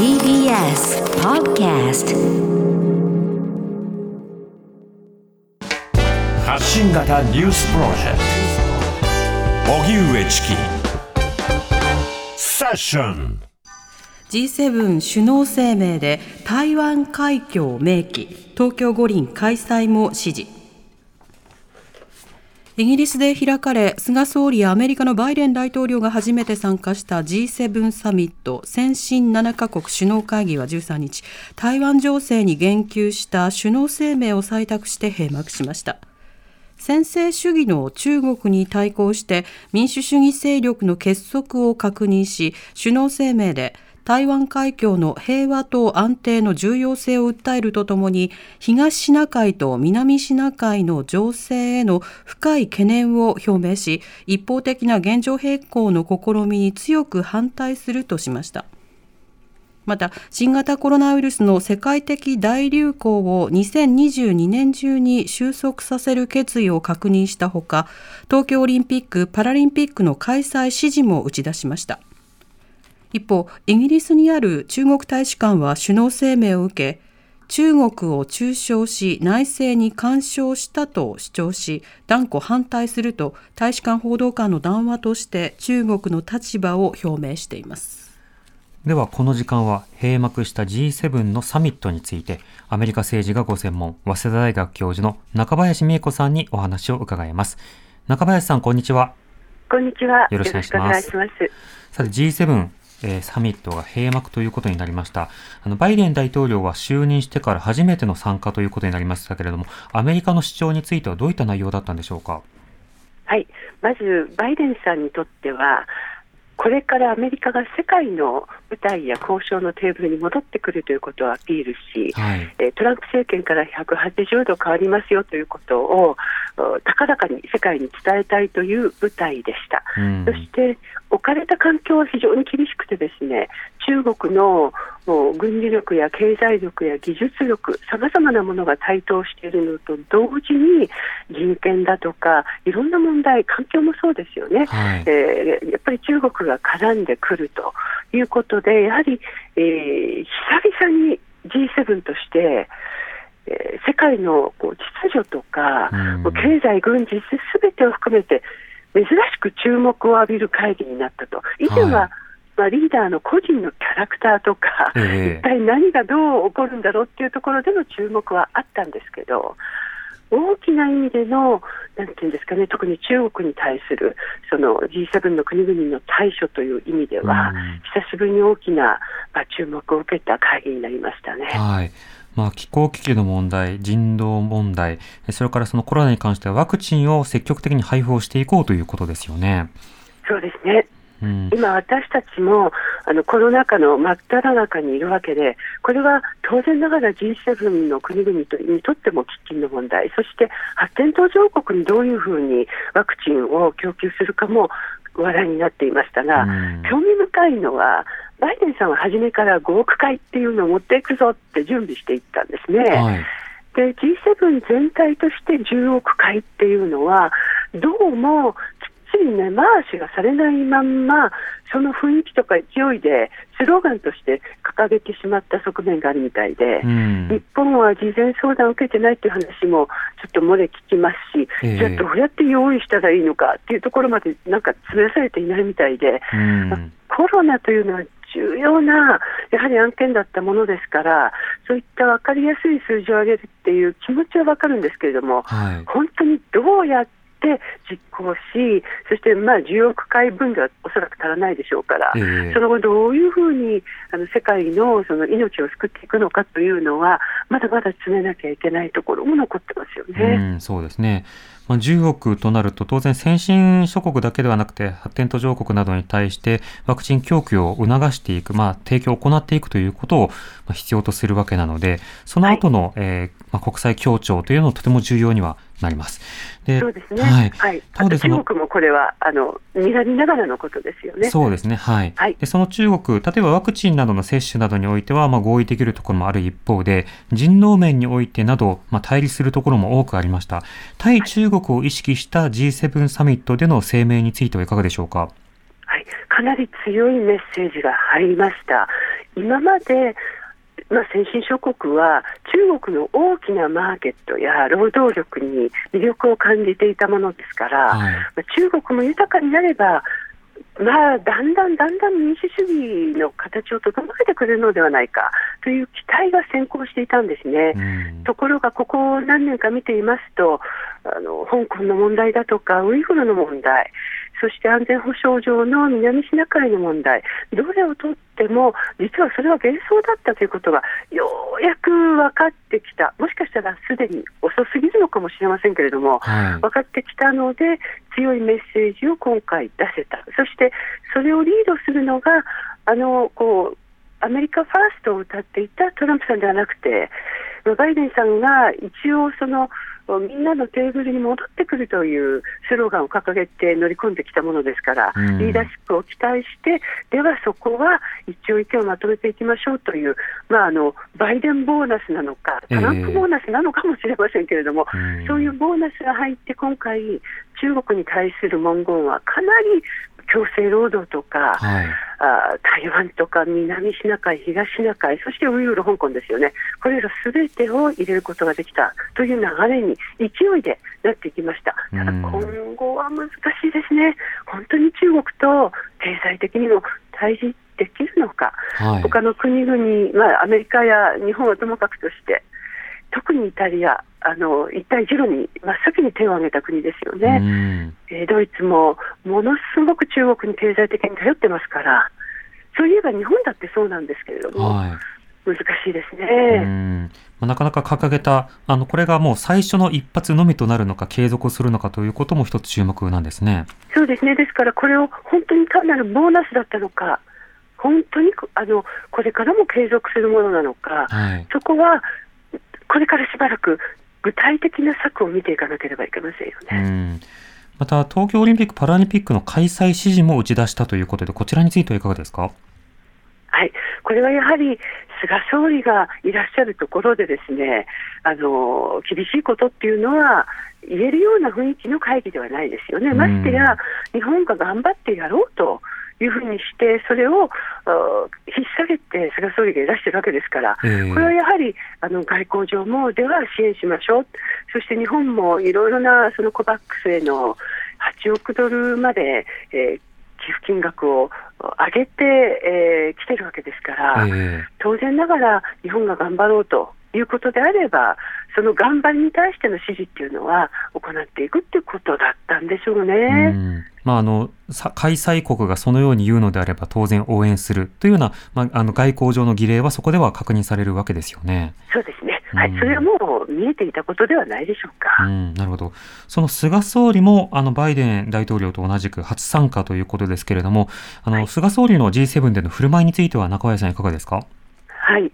TBS Podcast 発信型ニュースプロジェクト。荻上チキ。セッション。G7 首脳声明で台湾海峡明記。東京五輪開催も支持イギリスで開かれ菅総理やアメリカのバイデン大統領が初めて参加した G7 サミット先進7カ国首脳会議は13日。台湾情勢に言及した首脳声明を採択して閉幕しました。専制主義の中国に対抗して民主主義勢力の結束を確認し首脳声明で台湾海峡の平和と安定の重要性を訴えるとともに東シナ海と南シナ海の情勢への深い懸念を表明し一方的な現状変更の試みに強く反対するとしました。また新型コロナウイルスの世界的大流行を2022年中に収束させる決意を確認したほか東京オリンピック・パラリンピックの開催支持も打ち出しました。一方、イギリスにある中国大使館は首脳声明を受け、中国を中傷し内政に干渉したと主張し断固反対すると大使館報道官の談話として中国の立場を表明しています。ではこの時間は閉幕した G7 のサミットについてアメリカ政治がご専門早稲田大学教授の中林美恵子さんにお話を伺います。中林さんこんにちは。こんにちは。よろしくお願いします。さて G7 えサミットが閉幕ということになりました。あの、バイデン大統領は就任してから初めての参加ということになりましたけれども、アメリカの主張についてはどういった内容だったんでしょうか？はい。まず、バイデンさんにとっては、これからアメリカが世界の舞台や交渉のテーブルに戻ってくるということをアピールし、はい、トランプ政権から180度変わりますよということを高々に世界に伝えたいという舞台でした、うん、そして置かれた環境は非常に厳しくてですね中国の軍事力や経済力や技術力さまざまなものが台頭しているのと同時に人権だとかいろんな問題環境もそうですよね、はい、えー、やっぱり中国が絡んでくるということでやはり、えー、久々に G7 としてえー、世界のこう秩序とか、うん、経済、軍事、すべてを含めて、珍しく注目を浴びる会議になったと。以前は、はいまあ、リーダーの個人のキャラクターとか、えー、一体何がどう起こるんだろうっていうところでの注目はあったんですけど、大きな意味での、なんていうんですかね、特に中国に対するその G7 の国々の対処という意味では、久しぶりに大きな、まあ、注目を受けた会議になりましたね。はいまあ、気候危機の問題、人道問題、それからそのコロナに関してはワクチンを積極的に配布をしていこうということですよね。そうですね。うん、今、私たちもあのコロナ禍の真っ只中にいるわけで、これは当然ながら G7 の国々にとっても喫緊の問題、そして発展途上国にどういうふうにワクチンを供給するかも話題になっていましたが、うん、興味深いのは、バイデンさんは初めから5億回っていうのを持っていくぞって準備していったんですね。はい、で G7 全体として10億回っていうのはどうもりね回しがされないまんまその雰囲気とか勢いでスローガンとして掲げてしまった側面があるみたいで、うん、日本は事前相談を受けてないっていう話もちょっと漏れ聞きますし、えー、じゃあどうやって用意したらいいのかっていうところまでなんか詰めされていないみたいで、うん、コロナというのは重要なやはり案件だったものですから、そういった分かりやすい数字を上げるっていう気持ちは分かるんですけれども、はい、本当にどうやって実行し、そしてまあ10億回分ではおそらく足らないでしょうから、えー、その後、どういうふうにあの世界のその命を救っていくのかというのは、まだまだ詰めなきゃいけないところも残ってますよね。うん、そうですね。まあ、10億となると当然先進諸国だけではなくて発展途上国などに対してワクチン供給を促していく、まあ、提供を行っていくということを必要とするわけなのでその後の、はい、えー、まあ、国際協調というのはとても重要にはなります。でそうですね。はい。はい、中国もこれは、あの、にらみながらのことですよね。そうですね。はい。はい、でその中国、例えばワクチンなどの接種などにおいては、まあ、合意できるところもある一方で、人道面においてなど、まあ、対立するところも多くありました。対中国を意識した G7 サミットでの声明についてはいかがでしょうか？はい。かなり強いメッセージが入りました。今までまあ、先進諸国は中国の大きなマーケットや労働力に魅力を感じていたものですから、はい、まあ、中国も豊かになればまあ、だんだんだんだん民主主義の形を整えてくれるのではないかという期待が先行していたんですね。ところが、ここ何年か見ていますとあの、香港の問題だとか、ウイグルの問題、そして安全保障上の南シナ海の問題、どれをとっても、実はそれは幻想だったということがようやく分かってきた、もしかしたらすでに遅すぎるのかもしれませんけれども、はい、分かってきたので、強いメッセージを今回出せた、そしてそれをリードするのが、あのこうアメリカファーストを歌っていたトランプさんではなくて、バイデンさんが一応その、みんなのテーブルに戻ってくるというスローガンを掲げて乗り込んできたものですから、うん、リーダーシップを期待して、ではそこは一応意見をまとめていきましょうという、まあ、あのバイデンボーナスなのか、トランプボーナスなのかもしれませんけれども、えー、そういうボーナスが入って、今回、中国に対する文言はかなり強制労働とか、はい、あ台湾とか南シナ海、東シナ海、そしてウイグル、香港ですよね、これらすべてを入れることができたという流れに勢いでなっていきました。ただ今後は難しいですね。本当に中国と経済的にも対峙できるのか、はい、他の国々、まあ、アメリカや日本はともかくとして、特にイタリア、あの一帯一路に真っ先に手を挙げた国ですよね、えー、ドイツもものすごく中国に経済的に頼ってますから、そういえば日本だってそうなんですけれども、はい、難しいですね。なかなか掲げたあの、これがもう最初の一発のみとなるのか、継続するのかということも一つ注目なんですね。そうですね。ですから、これを本当に単なるボーナスだったのか、本当にあのこれからも継続するものなのか、はい、そこはこれからしばらく具体的な策を見ていかなければいけませんよね。また、東京オリンピック・パラリンピックの開催指示も打ち出したということで、こちらについてはいかがですか？はい、これはやはり菅総理がいらっしゃるところでですねあの厳しいことっていうのは言えるような雰囲気の会議ではないですよね。ましてや日本が頑張ってやろうというふうにして、それを引っ提菅総理がいらしてるわけですから、これはやはりあの外交上もでは支援しましょう、そして日本もいろいろなそのコバックスへの8億ドルまで、えー、寄付金額を上げてき、えー、てるわけですから、当然ながら日本が頑張ろうということであれば、その頑張りに対しての指示っていうのは行っていくっていうことだったんでしょうね。うまあ、あの開催国がそのように言うのであれば当然応援するというような、まあ、あの外交上の儀礼はそこでは確認されるわけですよね。そうですね。はい、それはもう見えていたことではないでしょうか。うん、なるほど。その菅総理もあのバイデン大統領と同じく初参加ということですけれども、あの、はい、菅総理の G7 での振る舞いについては中林さんいかがですか？はい。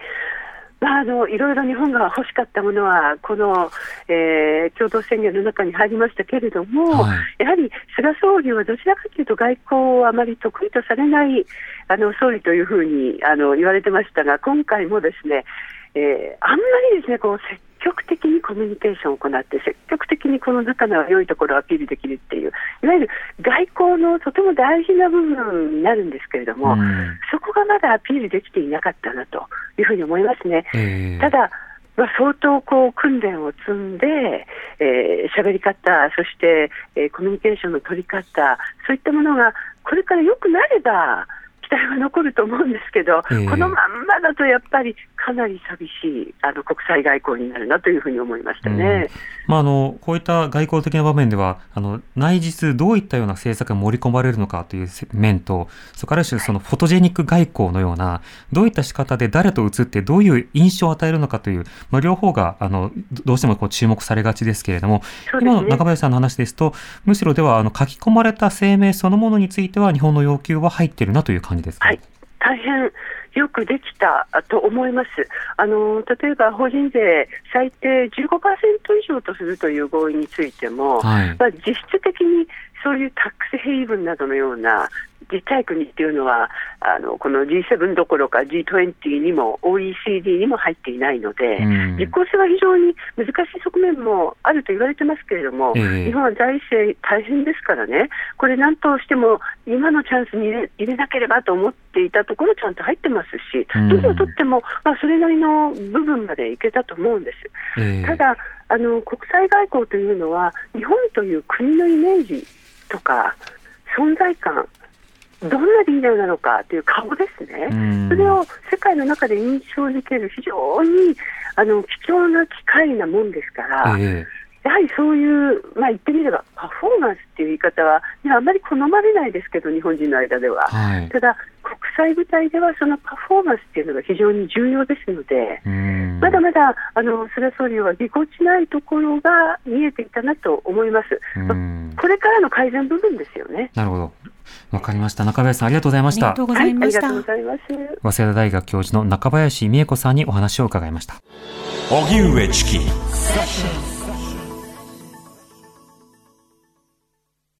まあ、あのいろいろ日本が欲しかったものは、この、えー、共同宣言の中に入りましたけれども、はい、やはり菅総理はどちらかというと、外交をあまり得意とされないあの総理というふうにあの言われてましたが、今回もですね、えー、あんまりですねこう積極的にコミュニケーションを行って、積極的にこの仲の良いところをアピールできるっていう、いわゆる外交のとても大事な部分になるんですけれども、うん、そこがまだアピールできていなかったなというふうに思いますね。えー、ただまあ、相当こう訓練を積んで、えー、喋り方、そして、えー、コミュニケーションの取り方、そういったものがこれから良くなれば、期待は残ると思うんですけど、えー、このまんまだとやっぱりかなり寂しいあの国際外交になるなというふうに思いましたね、うん、まあ、あのこういった外交的な場面ではあの内実どういったような政策が盛り込まれるのかという面とそれからそのフォトジェニック外交のようなどういった仕方で誰と映ってどういう印象を与えるのかという、まあ、両方があのどうしてもこう注目されがちですけれども、ね、今の中林さんの話ですとむしろではあの書き込まれた声明そのものについては日本の要求は入っているなという感じですか？はい。大変よくできたと思います。あの例えば法人税最低15%以上とするという合意についても、はい、まあ、実質的にそういうタックスヘイブンなどのようなちっちゃい国っていうのはあのこの G7 どころか G20 にも OECD にも入っていないので、うん、実効性は非常に難しい側面もあると言われてますけれども、えー、日本は財政大変ですからね、これ、なんとしても今のチャンスに入れ入れなければと思っていたところ、ちゃんと入ってますし、どれをとっても、まあ、それなりの部分までいけたと思うんです。えー、ただあの国際外交というのは、日本という国のイメージとか、存在感、どんなリーダーなのかという顔ですね、それを世界の中で印象づける非常にあの貴重な機会なもんですから、えー、やはりそういう、まあ、言ってみればパフォーマンスっていう言い方は、あまり好まれないですけど、日本人の間では。はい、ただ、国際舞台ではそのパフォーマンスっていうのが非常に重要ですので、まだまだあの菅総理はぎこちないところが見えていたなと思います。まあ、これからの改善部分ですよね。なるほど。わかりました。中林さん、ありがとうございました。ありがとうございました。はい、早稲田大学教授の中林美恵子さんにお話を伺いました。荻上チキ。